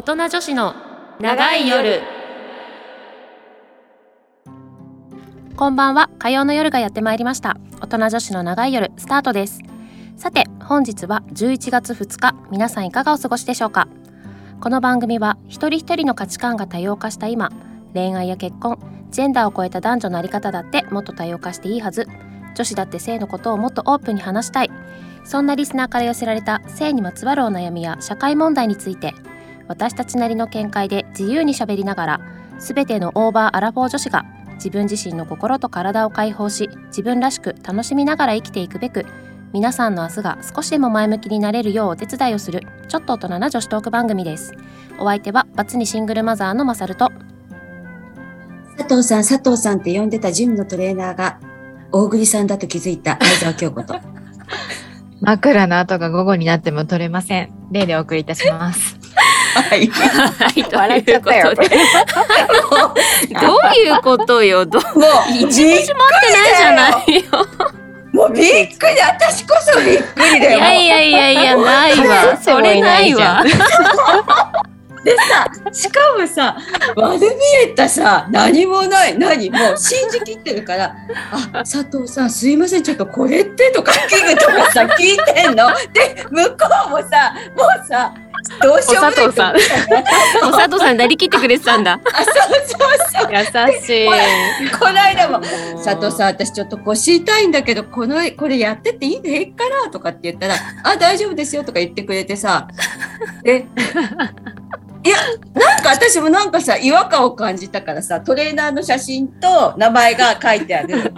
大人女子の長い夜。こんばんは。火曜の夜がやってまいりました。大人女子の長い夜スタートです。さて本日は11月2日。皆さんいかがお過ごしでしょうか？この番組は一人一人の価値観が多様化した今恋愛や結婚ジェンダーを超えた男女のあり方だってもっと多様化していいはず。女子だって性のことをもっとオープンに話したい。そんなリスナーから寄せられた性にまつわるお悩みや社会問題について私たちなりの見解で自由にしゃべりながら全てのオーバーアラフォー女子が自分自身の心と体を解放し自分らしく楽しみながら生きていくべく皆さんの明日が少しでも前向きになれるようお手伝いをするちょっと大人な女子トーク番組ですお相手はバツ2シングルマザーのマサルと佐藤さん、佐藤さんって呼んでたジムのトレーナーが大栗さんだと気づいた相沢京子と。枕の後が午後になっても取れません。例でお送りいたします。はい。はい。と 笑っちゃったよ どういうことよどう？もう、一日待ってないじゃないよ。もうびっくり、私こそびっくりいだよ。やいやいやいやないわ。それないわ。でさ、しかもさ、悪びれたさ、何もない、何？もう信じきってるから、あ、佐藤さん、すいません、ちょっとこれってとか、器具とかさ、聞いてんの？で、向こうもさ、もうさ、どうしようもないと思ったね。お佐藤さん なりきってくれてたんだあ、そうそうそう。優しい。この間も佐藤さん私ちょっと腰痛いんだけどこのこれやってっていいの平気かなとかって言ったら「あ大丈夫ですよ」とか言ってくれてさでいやなんか私もなんかさ違和感を感じたからさトレーナーの写真と名前が書いてある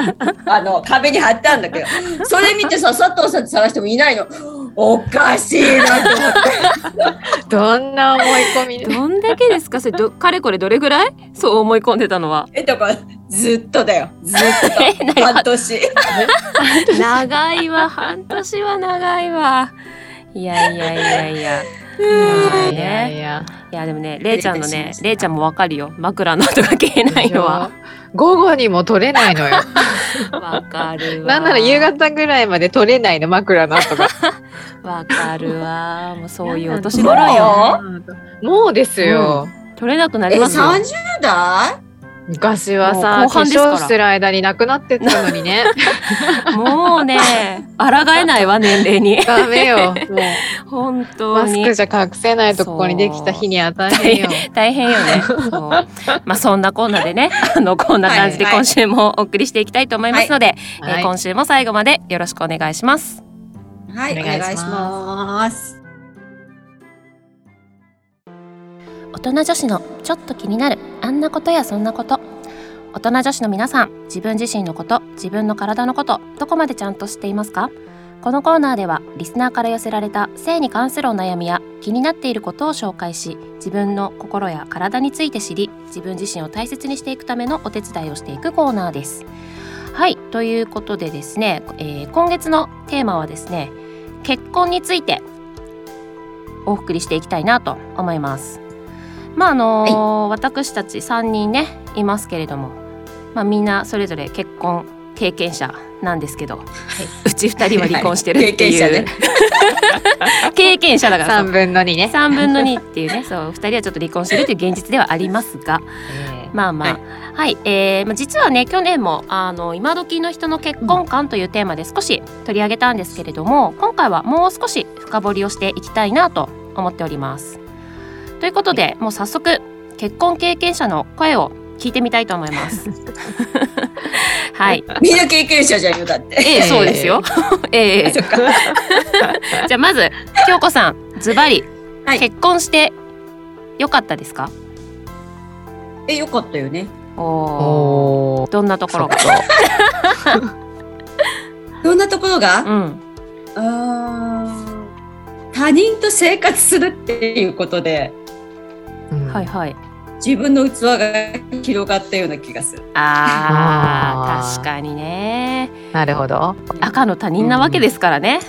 あの壁に貼ってあるんだけどそれ見てさ佐藤さんって探してもいないのおかしいなと思って。どんな思い込みで。どんだけですか？それどかれこれどれぐらい？そう思い込んでたのは。えだからずっとだよ。ずっと。何半年。長いわ。半年は長いわ。いやいやいやいやいやいやいや。いやでもねれいちゃんのねれいちゃんもわかるよ。枕の音が消えないのは。午後にも取れないのよ。わかるわ。なんなら夕方ぐらいまで取れないの枕の後が。わかるわ。もうそういうお年頃よ。もうですよ。取れなくなえりますよ。30代昔はさ、化後半ですから粧してる間になくなってったのにね。もうね抗えないわ年齢にダメよ。もう本当マスにクじゃ隠せないとここにできた日には大変よ。大変よね。まあそんなコーナーでね、あのこんな感じで今週もお送りしていきたいと思いますので、えーはい今週も最後までよろしくお願いします。はい、おお願いします大人女子のちょっと気になるあんなことやそんなこと。大人女子の皆さん、自分自身のこと、自分の体のこと、どこまでちゃんと知っていますか？このコーナーではリスナーから寄せられた性に関するお悩みや気になっていることを紹介し自分の心や体について知り自分自身を大切にしていくためのお手伝いをしていくコーナーです。はいということでですね、えー今月のテーマはですね結婚についてお送りしていきたいなと思います。まああのー私たち3人ねいますけれども、まあ、みんなそれぞれ結婚経験者なんですけど、うち2人は離婚してるっていう、はい。経験 経験者だからそう三分の二ね。3分の2っていうね。そう2人はちょっと離婚してるという現実ではありますがまあまあ。はい、えーまあ、実はね去年もあの今時の人の結婚観というテーマで少し取り上げたんですけれども今回はもう少し深掘りをしていきたいなと思っております。ということでもう早速結婚経験者の声を聞いてみたいと思います。はい、みんな経験者じゃんよだって。ええ そうですよ。ええそっか。じゃあまず京子さんズバリはい結婚してよかったですか？え、よかったよね。おお。どんなところが？どんなところが、うん。あー他人と生活するっていうことで、はいはい。自分の器が広がったような気がする。あああー確かにね。なるほど。赤の他人なわけですからね。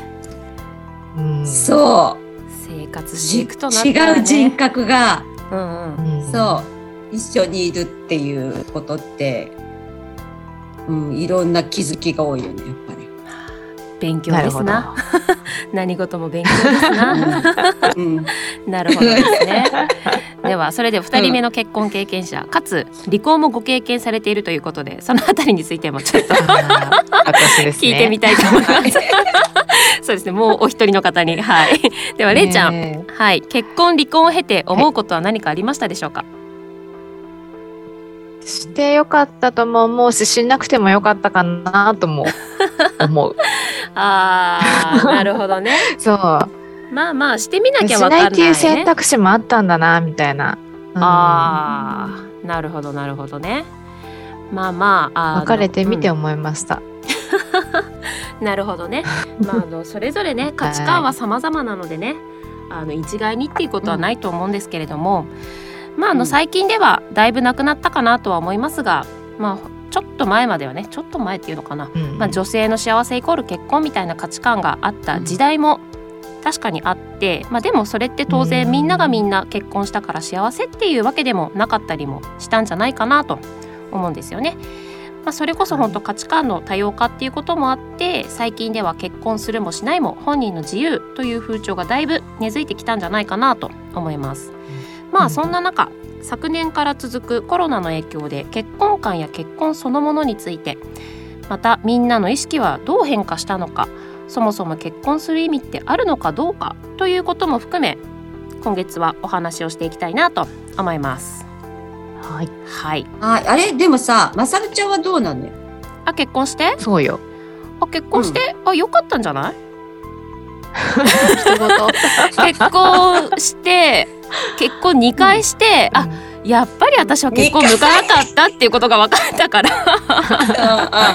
うんそう。生活していじくとなったら、ね、違う人格が、うんうん。うんそう、一緒にいるっていうことって、うん、いろんな気づきが多いよね、やっぱり。勉強。ですな。何事も勉強ですな。うん、なるほどですね。ではそれで2人目の結婚経験者、かつ離婚もご経験されているということでそのあたりについてもちょっと。聞いてみたいと思います。そうですねもうお一人の方にはいではれいちゃん、ねはい結婚離婚を経て思うことは何かありましたでしょうか、してよかったとも思うし、しなくてもよかったかなとも思う。あーなるほどねそう。まあまあしてみなきゃしわかんないいなっていう選ね択肢もあったんだな、みたいな。うん。あーなるほどなるほどね。まあまああの別れてみてうん思いました。なるほどね。まあ、あのそれぞれね価値観は 様々なのでね、あの一概にっていうことはないと思うんですけれども、まああうんの最近ではだいぶなくなったかなとは思いますが、まあちょっと前まではねちょっと前っていうのかな、うん。まあ、女性の幸せイコール結婚みたいな価値観があった時代も確かにあって、まあ、でもそれって当然うんみんながみんな結婚したから幸せっていうわけでもなかったりもしたんじゃないかなと思うんですよね。まあ、それこそ本当価値観の多様化っていうこともあって最近では結婚するもしないも本人の自由という風潮がだいぶ根付いてきたんじゃないかなと思います。まあそんな中昨年から続くコロナの影響で結婚観や結婚そのものについてまたみんなの意識はどう変化したのかそもそも結婚する意味ってあるのかどうかということも含め今月はお話をしていきたいなと思います。はい。はい。ああれ？でもさまさるちゃんはどうなのよ？あ結婚して？そうよ。あ結婚して、あ良かったんじゃない？結婚して結婚2回して、あやっぱり私は結婚向かなかったっていうことが分かったから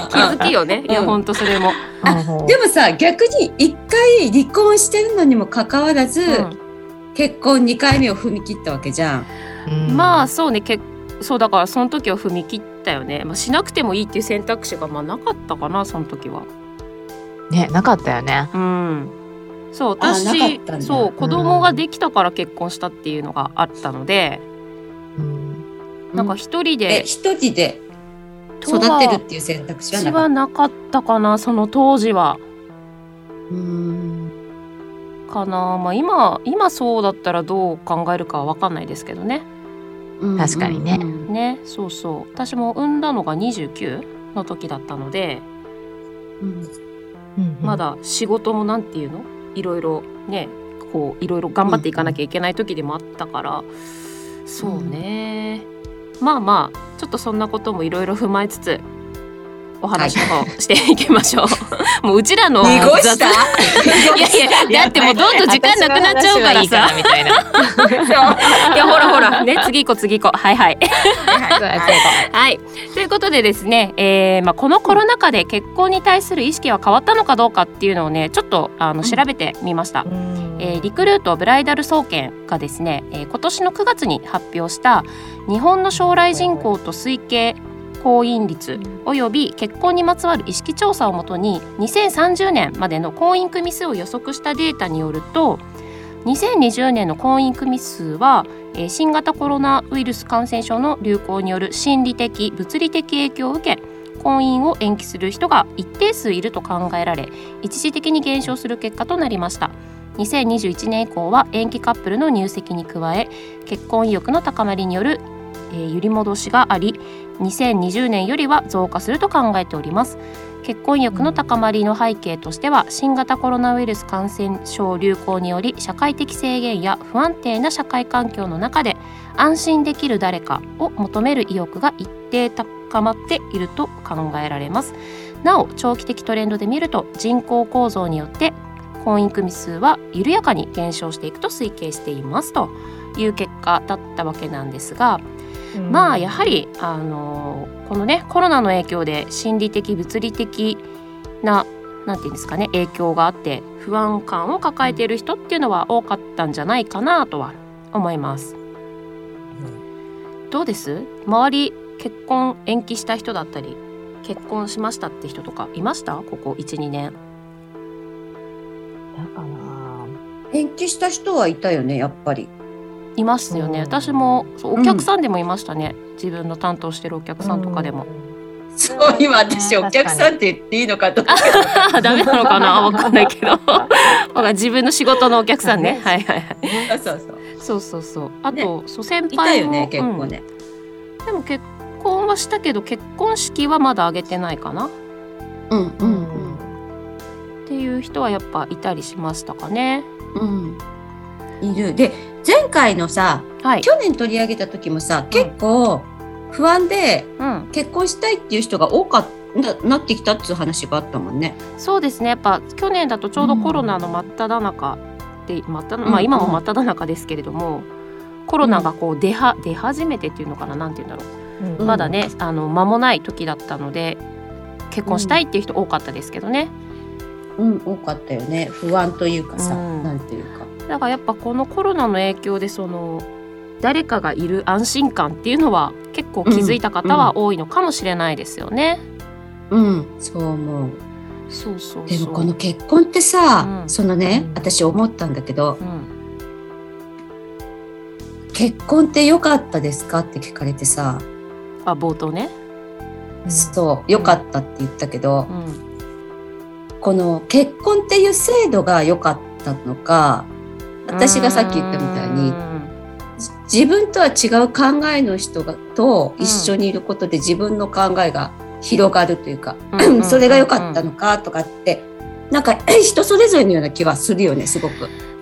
気づきよね。いやうん本当それも。あでもさ逆に一回離婚してるのにもかかわらず、うん結婚2回目を踏み切ったわけじゃん。うんまあそうねけそうだからその時は踏み切ったよね、まあ、しなくてもいいっていう選択肢がまあなかったかなその時は。ね、なかったよね。うんそう私そう子供ができたから結婚したっていうのがあったので、うんなんか一人えで一人で育てるっていう選択肢は私なかった。かったかなその当時は。うんかな。まあ今今そうだったらどう考えるかは分かんないですけどね。確かにね。うんねそうそう。私も産んだのが29の時だったので、うんうん。まだ仕事もなんていうの？いろいろねこういろいろ頑張っていかなきゃいけない時でもあったから、そうね、まあまあちょっとそんなこともいろいろ踏まえつつお話の方していきましょう。もううちらの濁した？雑いやいやだってもうどんどん時間なくなっちゃうからさ。みたいな。いやほらほら。ね次行こう次行こう。はいはい。はいということでですね、えーまあ、このコロナ禍で結婚に対する意識は変わったのかどうかっていうのをねちょっとあの調べてみました、うん。えーリクルートブライダル総研がですね、えー今年の9月に発表した日本の将来人口と推計婚姻率および結婚にまつわる意識調査をもとに2030年までの婚姻組数を予測したデータによると2020年の婚姻組数は、新型コロナウイルス感染症の流行による心理的物理的影響を受け婚姻を延期する人が一定数いると考えられ一時的に減少する結果となりました。2021年以降は延期カップルの入籍に加え結婚意欲の高まりによる、えー揺り戻しがあり2020年よりは増加すると考えております。結婚意欲の高まりの背景としては新型コロナウイルス感染症流行により社会的制限や不安定な社会環境の中で安心できる誰かを求める意欲が一定高まっていると考えられます。なお長期的トレンドで見ると人口構造によって婚姻組数は緩やかに減少していくと推計しています。という結果だったわけなんですが、まあやはり、あのーこのねコロナの影響で心理的物理的ななんていうんですかね影響があって不安感を抱えている人っていうのは多かったんじゃないかなとは思います。どうです？周り結婚延期した人だったり結婚しましたって人とかいました？ここ12年。だかな延期した人はいたよねやっぱり。いますよね、うん。私もそうお客さんでもいましたね、自分の担当してるお客さんとかでも、そう今私お客さんって言っていいのかと ダメなのかな？わかんないけど。自分の仕事のお客さんね。はいはいはい。そうそうそう。そうそうあと、ね。そう先いた輩もよね結構ね、うんでも結婚はしたけど結婚式はまだ挙げてないかな。っうんうん。ていう人はやっぱいたりしましたかね。うん。うんいる。で前回のさはい。去年取り上げた時もさ結構不安でうん。結婚したいっていう人が多かななってきたっていう話があったもんね。そうですね。やっぱ去年だとちょうどコロナの真っ只中で、真っ只まあうん。今も真っ只中ですけれども、コロナがこう出は出始めてっていうのかな？なんて言うんだろう、うん。まだねあの間もない時だったので結婚したいっていう人多かったですけどね、うん多かったよね。不安というかさ、うん。なんていうか。だからやっぱこのコロナの影響でその誰かがいる安心感っていうのは結構気づいた方は多いのかもしれないですよね。うん。そう思う。そうそうそう。でもこの結婚ってさ、うん。そのね、うん。私思ったんだけどうん。結婚って良かったですかって聞かれてさ、あ冒頭ね。そう良かったって言ったけど、うん。この結婚っていう制度が良かったのか私がさっき言ったみたいにうん自分とは違う考えの人がと一緒にいることで自分の考えが広がるというか、うんうん それが良かったのかとかってなんか 人それぞれのような気はするよねすごく。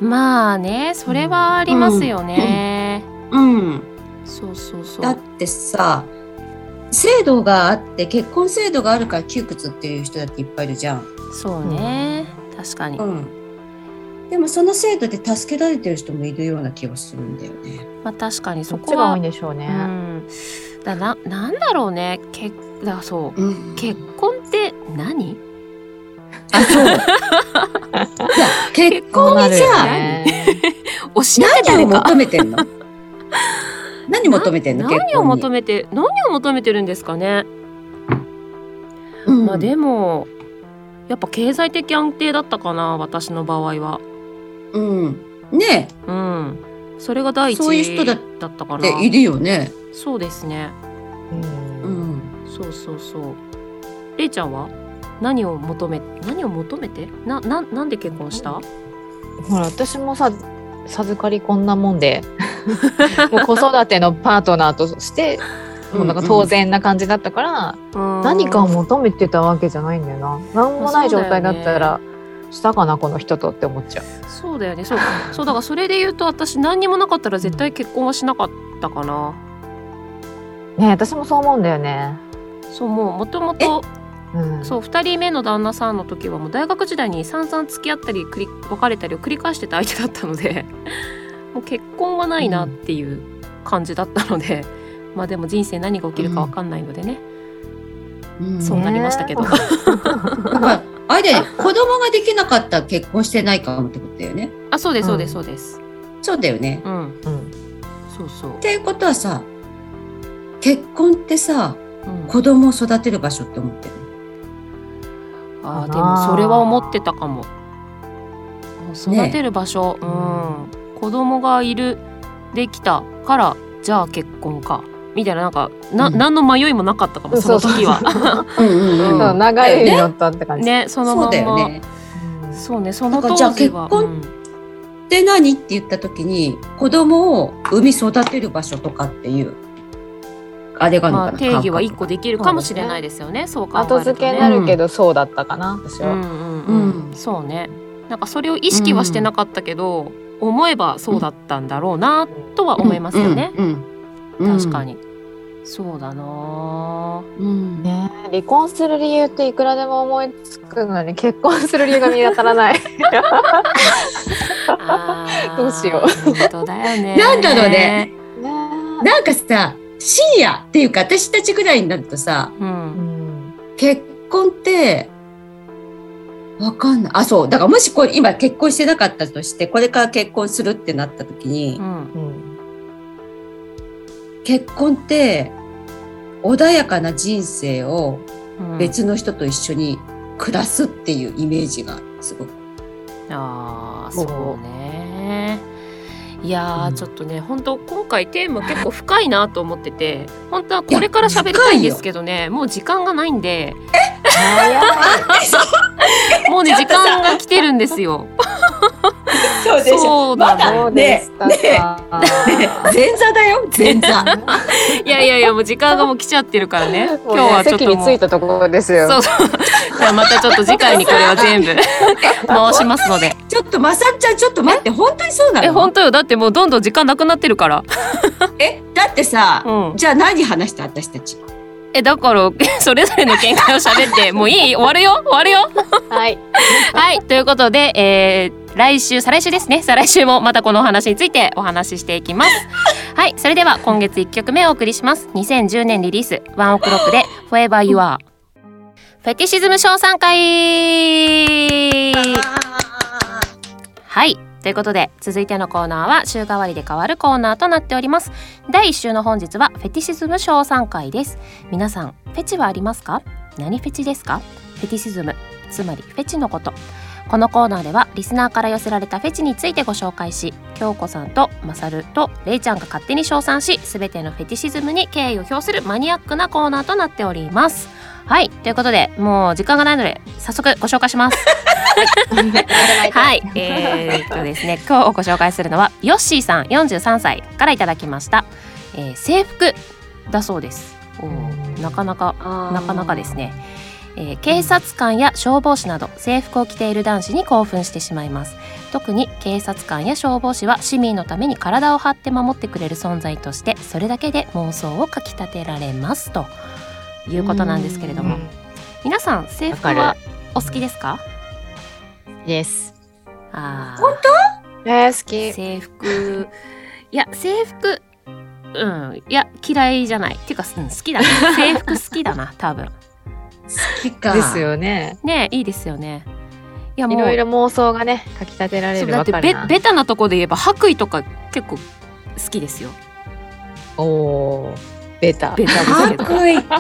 まあねそれはありますよね。うん、そうそうそう。だってさ制度があって結婚制度があるから窮屈っていう人だっていっぱいいるじゃん。そうね、確かに。うん、でもその制度で助けられてる人もいるような気がするんだよね。まあ確かにそこは多いんでしょうね。うん。だななんだろうねけだそううん結婚って何？あそう。いや結婚にそうなるよさ、ね。教えて何を。求めてんの？何求めてんの？何を求め？めて何を求めてるんですかね？うんまあでもやっぱ経済的安定だったかな私の場合は。うん。ねうん。それが第一そういう人だだったかな。いるよね。そうですね。ううんん。そうそうそう。れいちゃんは？何を求め何を求めて？なななんで結婚した？ほら私もさ授かりこんなもんで もう子育てのパートナーとしてもうなんか当然な感じだったから、何かを求めてたわけじゃないんだよな何もない状態だったら、したかなこの人とって思っちゃう。そうだよね。そう。そうだからそれで言うと私何にもなかったら絶対結婚はしなかったかな。ね私もそう思うんだよね。そうもうもともとうん。そう2人目の旦那さんの時はもう大学時代に散々付き合ったり繰り別れたりを繰り返してた相手だったので もう結婚はないなっていう感じだったので、まあでも人生何が起きるか分かんないのでね、うん。そうなりましたけど、ねだからあれ子供ができなかったら結婚してないかもってことだよね。あそうですそうですうそうです。そうだよね。うん。うんそうそう。っ、ていうことはさ結婚ってさうん、子供を育てる場所って思ってる？あーでもそれは思ってたかも。育ねてる場所、うん、子供がいるできたからじゃあ結婚かみたいななんかな、うん。何の迷いもなかったかもその時は。の。うんうん。うんそう長いに乗ったって感じ、ねそのそうま。んまだよね。うんそうねその当時は。結婚で何って言った時に子供を産み育てる場所とかっていうあれがうんまあ、あるのか。な、定義は一感個できるかもしれないですよねそう考えると、ね、後付けになるけどそうだったかな、私は、うんうんうん。うん。そうね。なんかそれを意識はしてなかったけど、思えばそうだったんだろうなとは覚思いますよね、うんうん。うん。確かにそうだなうん。ねえ離婚する理由っていくらでも思いつくのに結婚する理由が見当たらない。どうしよ本当だよね。なんだろうねねなんかさシニアっていうか私たちぐらいになるとさうんん。結婚ってわかんない。あそう。だからもしこれ今結婚してなかったとしてこれから結婚するってなった時に、うん。うん結婚って穏やかな人生をうん。別の人と一緒に暮らすっていうイメージがすごく。ああそうね。いいやーちょっとね本当今回テーマ結構深いなと思ってて本当はこれから喋りたいんですけどねもう時間がないんで。もうね時間が来てるんですよ。そうでしょ。まだそうでしたか。前座だよ。前座。いやいやいやもう時間がもう来ちゃってるからね。今今日はちょっとも着いうたところですよ。そう。そうじゃあまたちょっと次回にこれは全部 回しますので。ちょっとまさっちゃんちょっと待って本当にそうなの？え本当よ。だってもうどんどん時間なくなってるから。えだってさ、うん。じゃあ何話した？私たちえだから それぞれの見解を喋って もういい？終わるよ？終わるよ？はい。はいということで、えー来週再来週ですね。再来週もまたこのお話についてお話ししていきます。はいそれでは今月1曲目をお送りします。2010年リリースワンオクロックで Forever You Are フェティシズム賞賛会。はいということで続いてのコーナーは週替わりで変わるコーナーとなっております。第1週の本日はフェティシズム賞賛会です。皆さんフェチはありますか？何フェチですか？フェティシズム。つまりフェチのこと。このコーナーではリスナーから寄せられたフェチについてご紹介し京子さんとマサルとレイちゃんが勝手に称賛し全てのフェティシズムに敬意を表するマニアックなコーナーとなっております。はいということでもう時間がないので早速ご紹介します。はい、えー、っとですね、今日ご紹介するのはヨッシーさん43歳からいただきました、えー制服だそうです。おーなかなかなかなかですね、えー警察官や消防士など制服を着ている男子に興奮してしまいます。特に警察官や消防士は市民のために体を張って守ってくれる存在としてそれだけで妄想をかきたてられますということなんですけれども。皆さん制服はる。お好きですか？イエス。あー。本えー、好き。制服。いや制服うん。いや嫌いじゃない。っていうか、うん、好きだな 制服好きだな多分。好きか。ですよね。ねいいですよね。いやもういろいろ妄想がね、かき立てられるだってベ。ベタなとこで言えば白衣とか結構好きですよ。おおー、ベタ。ベタですけど。白衣か。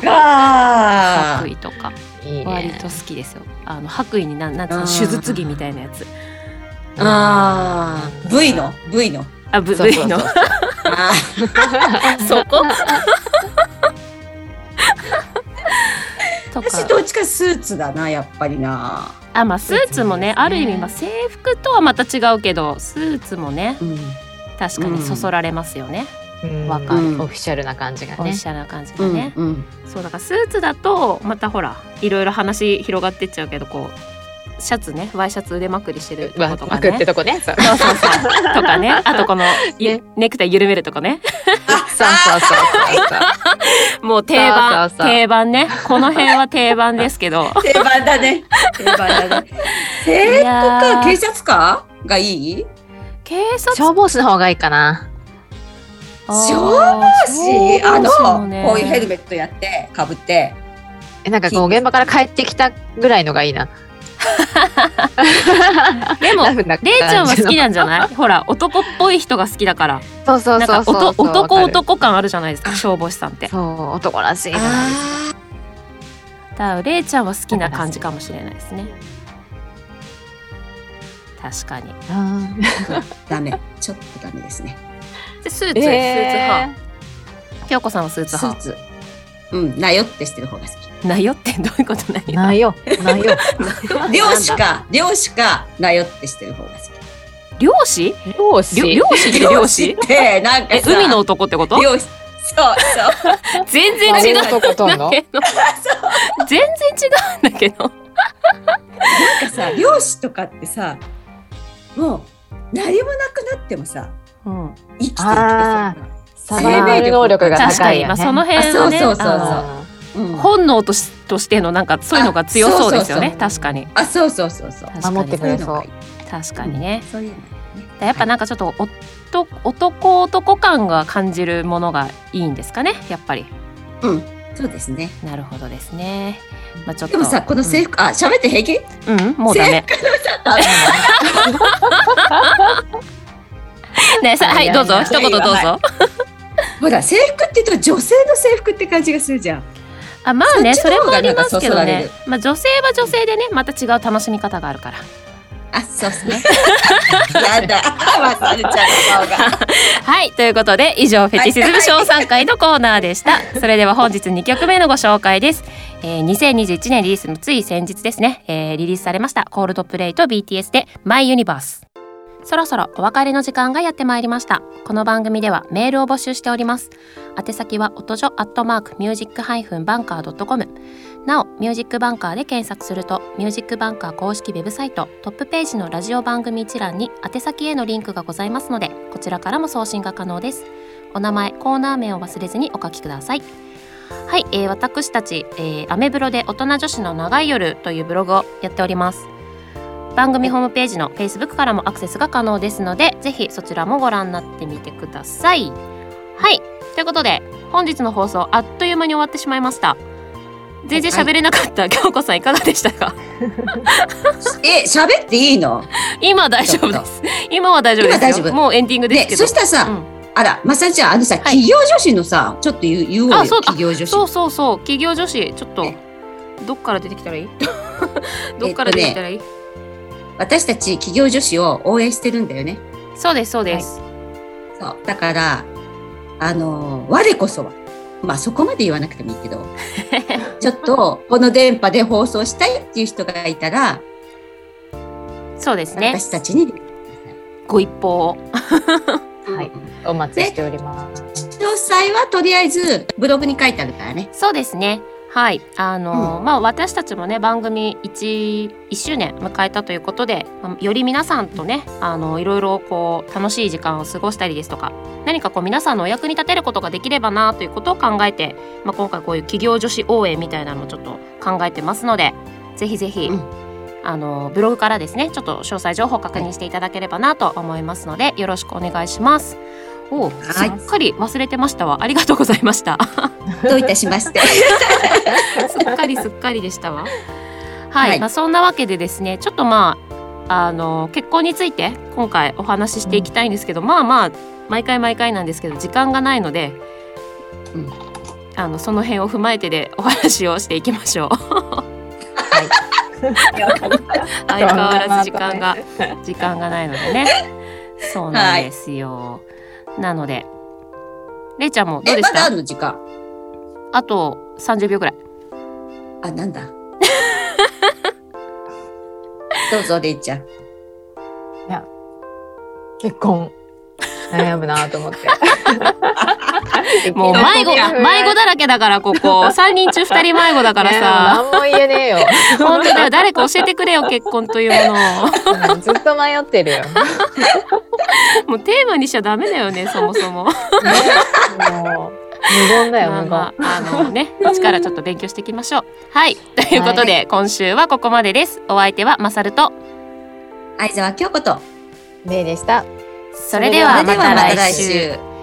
白衣とか。いいね。割と。好きですよ。あの白衣になんなん手術着みたいなやつ。あー。V の？V の。あぶそうそうそう。の。あそこ？私どっちかスーツだなやっぱりな。あまあスーツもねね。ある意味まあ制服とはまた違うけどスーツもねうん。確かにそそられますよね、うんわかるオフィシャルな感じがね。おし。ゃれな感じうんがね、うんそうだからスーツだとまたほらいろいろ話広がってっちゃうけどこうシャツねワイシャツ腕まくりしてるとわことかまくってねとこね。そう。そうそうそう。とかね。あとこの、ゆね。ネクタイ緩めるとこね。そうそうそうそう。もう定番そうそうそう。定番ね。この辺は定番ですけど。定番だね。定番だね。制服か警察官がいい？警察消防士の方がいいかな。消防士？あのこういうヘルメメットやってかぶって。えなんかこう現場から帰ってきたぐらいのがいいな。でもラフなレイちゃんは好きな。なんじゃない？ほら男っぽい人が好きだから。そうそうなんかそうそう。男男感あるじゃないですか消防士さんって。そう男らしいじゃな。いですか。だからレイちゃんは好きな感じかもしれないですね。確かに。あダメ。ちょっとダメですねでスーツ、ー。スーツえ派。京子さんはスーツスー派ツ。うんなよってしてる方が好き。なよってどういうことなーよないよないよ。漁師か漁師かなよってしてる方が好き。漁師？漁師。漁漁師って漁師？ってなんか海の男ってこと？漁師。そうそう。全然違う。んだけど。全然違うんだけど。なんかさ漁師とかってさもう何もなくなってもさうん。生きていけてあさサバイバル能力が確かに、高いよね。まあ、その辺はねあそうそうそうそう。ん。本能としとしてのなんかそういうのが強そうですよね。あそう確かに。あそうそうそうそう。守ってくれそう確かにね、そういうのね。やっぱなんかちょっとおと男男感が感じるものがいいんですかね？やっぱり。うん。そうですね。なるほどですね。まあちょっと。でもさこの制服、あ喋って平気？うん、うんもうダメねさはいどうぞ。一言どうぞ、は ほら制服って言うと女性の制服って感じがするじゃん。あまあねそれもありますけどね。まあ女性は女性でねまた違う楽しみ方があるから。あ、そうですね。やだ、まさるちゃんの顔が。はいということで以上フェチシズム賞賛会のコーナーでした。それでは本日2曲目のご紹介です、えー、2021年リリースのつい先日ですね、えー、リリースされましたコールドプレイと BTS でマイユニバースそろそろお別れの時間がやってまいりました。この番組ではメールを募集しております。宛先は音女アットマークミュージックハイフンバンカー .com なおミュージックバンカーで検索するとミュージックバンカー公式ウェブサイトトップページのラジオ番組一覧に宛先へのリンクがございますのでこちらからも送信が可能です。お名前コーナー名を忘れずにお書きください。はい、えー、私たち、えー、アメブロで大人女子の長い夜というブログをやっております。番組ホームページの Facebook からもアクセスが可能ですのでぜひそちらもご覧になってみてください。はい。ということで本日の放送あっという間に終わってしまいました。全然喋れなかった。京子さんいかがでしたか？え、喋っていいの？今大丈夫です。今は大丈夫です今大丈夫。もうエンディングですけね、どそしたらさ、うん。あら、まさちゃん、あのさ、い。企業女子のさ、ちょっと言う言おうよ、企業女子。そうそうそう。企業女子ちょ っとね。どっから出てきたらいい？どっから出てきたらいい、私たち企業女子を応援してるんだよね。そうですそうです、そう。だから、あの、我こそは、まあそこまで言わなくてもいいけど、ちょっとこの電波で放送したいっていう人がいたら、そうですね私たちに、ご一報を はいお待ちしております。詳細はとりあえずブログに書いてあるからね。そうですねはい。あの、まあ私たちもね番組 1, 1周年迎えたということでまあより皆さんとねあのいろいろこう楽しい時間を過ごしたりですとか何かこう皆さんのお役に立てることができればなということを考えて、まあ、今回こういう企業女子応援みたいなのをちょっと考えてますのでぜひぜひ、うん。あのブログからですねちょっと詳細情報を確認していただければなと思いますのでよろしくお願いします。おうすはいっかり忘れてましたわありがとうございました。どういたしまして。すっかりすっかりでしたわ。はい、はいまあそんなわけでですね、ちょっとまああの結婚について今回お話ししていきたいんですけど、まあまあ毎回毎回なんですけど時間がないので、うんあのその辺を踏まえてでお話をしていきましょう。相変わらず時間が時間がないのでね。そうなんですよ。なので、れいちゃんもどうえ、でした？まだあるの？時間。あと30秒ぐらい。あ、なんだ？どうぞ、れいちゃん。結婚悩むなと思って。もう迷子 迷子だらけだからここ 三人中二人迷子だからさ何も言えねえよ。本当だよ誰か教えてくれよ結婚というものうんずっと迷ってるよ。をもうテーマにしちゃダメだよねそもそも無言だよ無言。まあまああのね一からちょっと勉強していきましょうはいということで、今週はここまでですお相手はまさると相沢京子と。ねえでした。それではまた来週週。